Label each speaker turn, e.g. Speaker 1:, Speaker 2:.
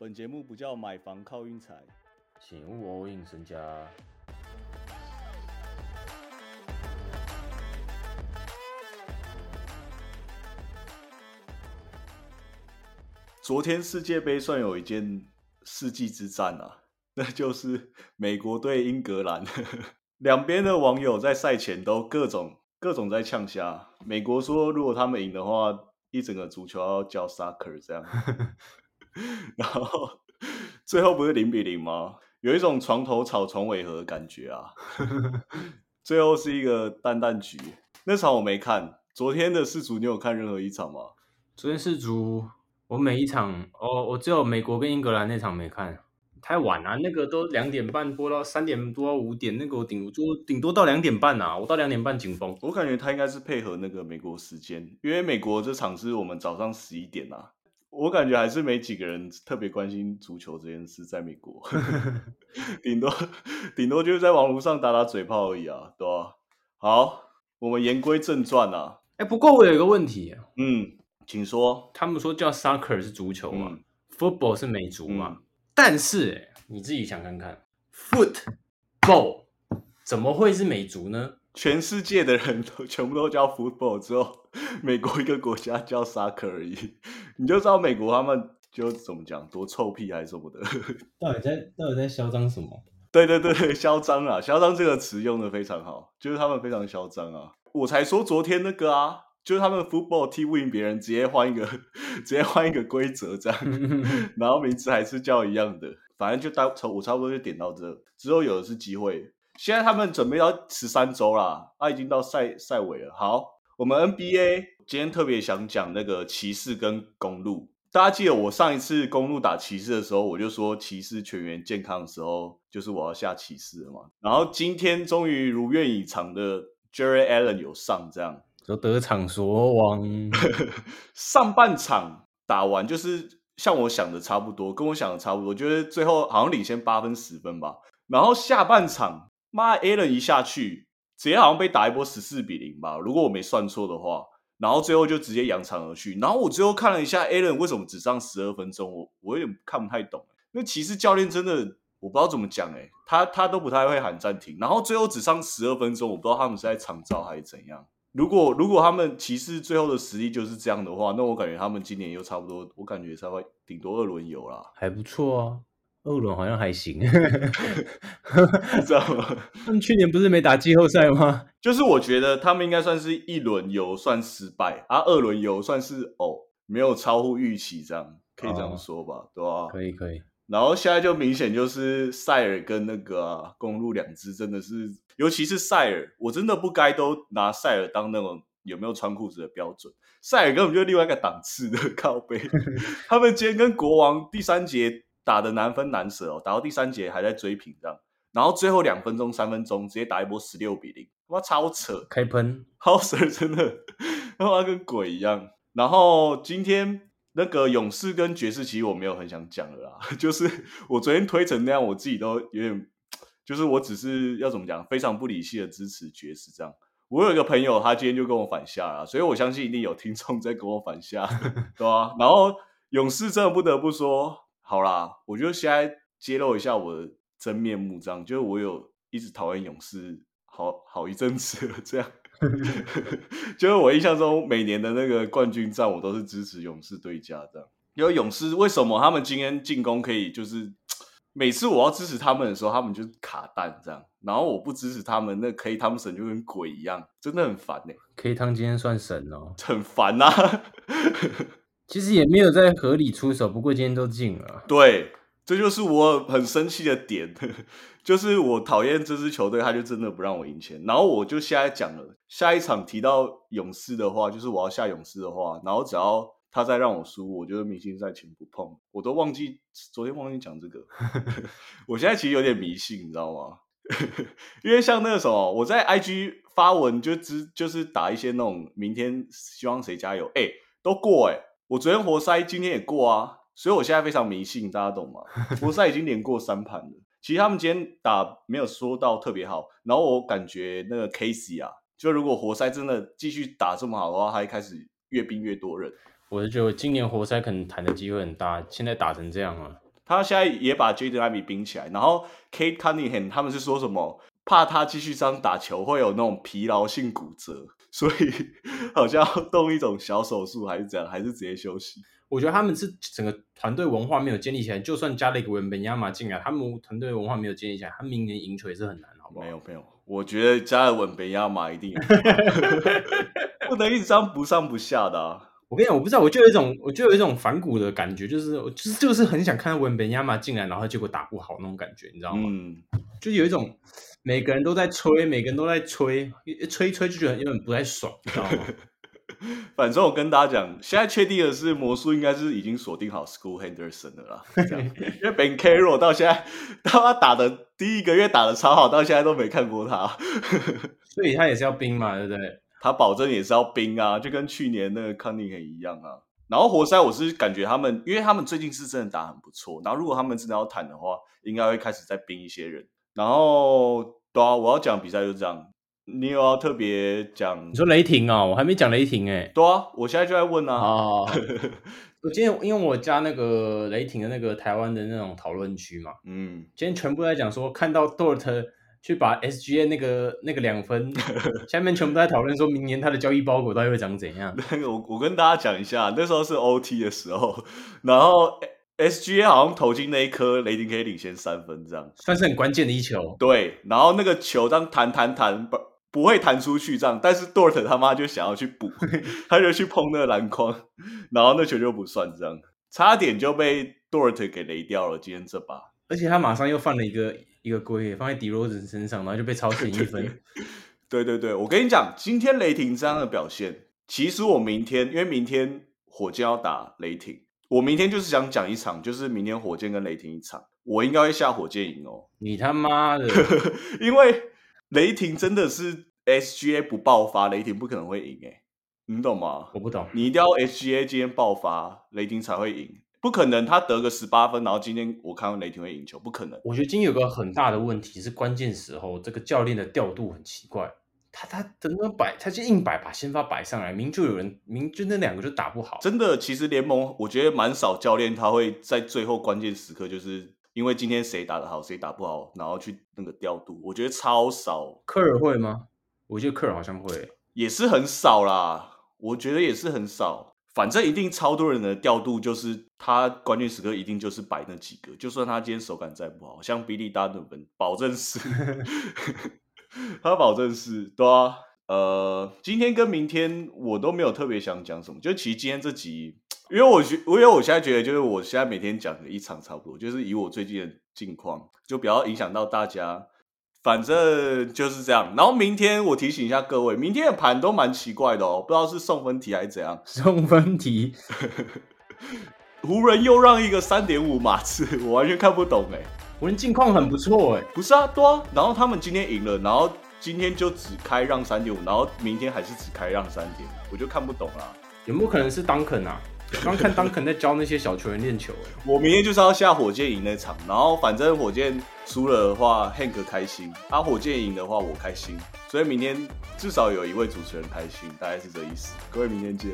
Speaker 1: 本节目不叫买房靠运财，
Speaker 2: 请勿 all in 身家。
Speaker 1: 昨天世界杯算有一件世纪之战啊，那就是美国对英格兰，两边的网友在赛前都各种各种在呛虾。美国说如果他们赢的话，一整个足球要叫 soccer 这样，然后最后不是零比零吗？有一种床头吵床尾和的感觉啊。最后是一个淡淡局，那场我没看。昨天的世足你有看任何一场吗？
Speaker 2: 昨天世足我每一场哦，我只有美国跟英格兰那场没看，太晚了，那个都两点半播到三点多五点，那个我顶多顶多到两点半啊，我到两点半紧绷。
Speaker 1: 我感觉他应该是配合那个美国时间，因为美国这场是我们早上十一点啊。我感觉还是没几个人特别关心足球这件事，在美国，顶多顶多就是在网络上打打嘴炮而已啊，对吧？好，我们言归正传啊。
Speaker 2: 哎，不过我有一个问题，
Speaker 1: 嗯，请说。
Speaker 2: 他们说叫 soccer 是足球嘛，football 是美足嘛？但是，哎，你自己想看看，football 怎么会是美足呢？
Speaker 1: 全世界的人都全部都叫 football，之后美国一个国家叫 soccer 而已，你就知道美国他们就怎么讲，多臭屁还是什么的。
Speaker 2: 到底在到底在嚣张什么？
Speaker 1: 对对对，嚣张啊！嚣张这个词用的非常好，就是他们非常嚣张啊！我才说昨天那个啊，就是他们 football 踢不赢别人，直接换一个，直接换一个规则这样，然后名字还是叫一样的，反正就到我差不多就点到这，之后有的是机会。现在他们准备要十三周啦，啊，已经到赛赛尾了。好，我们 NBA 今天特别想讲那个骑士跟公路。大家记得我上一次公路打骑士的时候，我就说骑士全员健康的时候，就是我要下骑士了嘛。然后今天终于如愿以偿的 Jerry Allen 有上，这样
Speaker 2: 就得偿所望。
Speaker 1: 上半场打完就是像我想的差不多，跟我想的差不多，就是最后好像领先八分十分吧。然后下半场。妈，Allen 一下去，直接好像被打一波十四比零吧，如果我没算错的话。然后最后就直接扬长而去。然后我最后看了一下 Allen 为什么只上十二分钟，我我有点看不太懂。那骑士教练真的我不知道怎么讲哎，他他都不太会喊暂停。然后最后只上十二分钟，我不知道他们是在长招还是怎样。如果如果他们骑士最后的实力就是这样的话，那我感觉他们今年又差不多，我感觉才会顶多二轮游啦，
Speaker 2: 还不错啊。二轮好像还行，
Speaker 1: 知道吗？
Speaker 2: 他们去年不是没打季后赛吗？
Speaker 1: 就是我觉得他们应该算是一轮游算失败，啊，二轮游算是哦没有超乎预期，这样可以这样说吧？对吧？
Speaker 2: 可以可以。
Speaker 1: 然后现在就明显就是塞尔跟那个公路两支真的是，尤其是塞尔，我真的不该都拿塞尔当那种有没有穿裤子的标准。塞尔根本就另外一个档次的 靠背。他们今天跟国王第三节。打的难分难舍哦，打到第三节还在追平这样，然后最后两分钟、三分钟直接打一波十六比零，他妈超扯！
Speaker 2: 开喷
Speaker 1: ，Hauser 真的 他妈跟鬼一样。然后今天那个勇士跟爵士，其实我没有很想讲了啦，就是我昨天推成那样，我自己都有点，就是我只是要怎么讲，非常不理性的支持爵士这样。我有一个朋友，他今天就跟我反下了，所以我相信一定有听众在跟我反下，对吧？然后勇士真的不得不说。好啦，我就现在揭露一下我的真面目，这样就是我有一直讨厌勇士，好好一阵子了。这样，就是我印象中每年的那个冠军战，我都是支持勇士对家这样。因为勇士为什么他们今天进攻可以，就是每次我要支持他们的时候，他们就卡蛋这样，然后我不支持他们，那可以他们神就跟鬼一样，真的很烦呢。
Speaker 2: 可以汤今天算神哦，
Speaker 1: 很烦呐。
Speaker 2: 其实也没有在合理出手，不过今天都进了。
Speaker 1: 对，这就是我很生气的点，就是我讨厌这支球队，他就真的不让我赢钱。然后我就现在讲了，下一场提到勇士的话，就是我要下勇士的话，然后只要他再让我输，我觉得明星赛全不碰。我都忘记昨天忘记讲这个，我现在其实有点迷信，你知道吗？因为像那个什么，我在 IG 发文就只就是打一些那种明天希望谁加油，哎，都过哎。我昨天活塞，今天也过啊，所以我现在非常迷信，大家懂吗？活塞已经连过三盘了，其实他们今天打没有说到特别好，然后我感觉那个 Casey 啊，就如果活塞真的继续打这么好的话，他一开始越兵越多人。
Speaker 2: 我是觉得今年活塞可能谈的机会很大，现在打成这样啊。
Speaker 1: 他现在也把 Jaden Ivey 冰起来，然后 Kate Cunningham 他们是说什么？怕他继续这样打球会有那种疲劳性骨折，所以 好像要动一种小手术，还是怎样，还是直接休息？
Speaker 2: 我觉得他们是整个团队文化没有建立起来，就算加了一个文本亚马进来，他们团队文化没有建立起来，他明年赢球也是很难，好不好？
Speaker 1: 没有没有，我觉得加了文本亚马一定 不能一直这样不上不下的啊。
Speaker 2: 我跟你讲，我不知道，我就有一种，我就有一种反骨的感觉，就是就是就是很想看到文本亚马进来，然后结果打不好那种感觉，你知道吗？
Speaker 1: 嗯，
Speaker 2: 就有一种每个人都在吹，每个人都在吹，吹一吹就觉得有点不太爽，你知道吗？
Speaker 1: 反正我跟大家讲，现在确定的是魔术应该是已经锁定好 School Henderson 的啦，因为 Ben Carroll 到现在，他打的第一个月打的超好，到现在都没看过他，
Speaker 2: 所以他也是要冰嘛，对不对？
Speaker 1: 他保证也是要冰啊，就跟去年那个康宁很一样啊。然后活塞，我是感觉他们，因为他们最近是真的打很不错。然后如果他们真的要谈的话，应该会开始再冰一些人。然后对啊，我要讲比赛就是这样。你有要特别讲？
Speaker 2: 你说雷霆啊？我还没讲雷霆哎。
Speaker 1: 对啊，我现在就在问啊。
Speaker 2: 哦，我今天因为我加那个雷霆的那个台湾的那种讨论区嘛，嗯，今天全部在讲说看到 Dort。去把 SGA 那个那个两分，下面全部都在讨论说明年他的交易包裹到底会长怎样。
Speaker 1: 那个我我跟大家讲一下，那时候是 OT 的时候，然后 SGA 好像投进那一颗，雷霆可以领先三分，这样
Speaker 2: 算是很关键的一球。
Speaker 1: 对，然后那个球这样弹弹弹不不会弹出去这样，但是 Dort 他妈就想要去补，他就去碰那个篮筐，然后那球就不算这样，差点就被 Dort 给雷掉了。今天这把，
Speaker 2: 而且他马上又犯了一个。一个规放在迪罗兹身上，然后就被超前一分。
Speaker 1: 对对对，我跟你讲，今天雷霆这样的表现，其实我明天因为明天火箭要打雷霆，我明天就是想讲一场，就是明天火箭跟雷霆一场，我应该会下火箭赢哦。
Speaker 2: 你他妈的，
Speaker 1: 因为雷霆真的是 SGA 不爆发，雷霆不可能会赢哎，你懂吗？
Speaker 2: 我不懂，
Speaker 1: 你一定要 SGA 今天爆发，雷霆才会赢。不可能，他得个十八分，然后今天我看到雷霆会赢球，不可能。
Speaker 2: 我觉得今天有个很大的问题是，关键时候这个教练的调度很奇怪。他他整个摆，他就硬摆，把先发摆上来，明就有人明就那两个就打不好。
Speaker 1: 真的，其实联盟我觉得蛮少教练他会在最后关键时刻，就是因为今天谁打得好，谁打不好，然后去那个调度。我觉得超少。
Speaker 2: 科尔会吗？我觉得科尔好像会，
Speaker 1: 也是很少啦。我觉得也是很少。反正一定超多人的调度，就是他关键时刻一定就是摆那几个，就算他今天手感再不好，像比利达那本，保证是，他保证是，对啊，呃，今天跟明天我都没有特别想讲什么，就其实今天这集，因为我觉，因为我现在觉得，就是我现在每天讲的一场差不多，就是以我最近的近况，就比较影响到大家。反正就是这样，然后明天我提醒一下各位，明天的盘都蛮奇怪的哦，不知道是送分题还是怎样。
Speaker 2: 送分题，
Speaker 1: 湖人又让一个三点五码次，我完全看不懂哎。
Speaker 2: 湖人近况很不错哎，
Speaker 1: 不是啊，对啊，然后他们今天赢了，然后今天就只开让三点五，然后明天还是只开让三点，我就看不懂了。
Speaker 2: 有没有可能是 Duncan 啊？刚看当肯在教那些小球员练球，
Speaker 1: 我明天就是要下火箭赢那场，然后反正火箭输了的话，Hank 开心；他火箭赢的话，我开心。所以明天至少有一位主持人开心，大概是这意思。各位，明天见。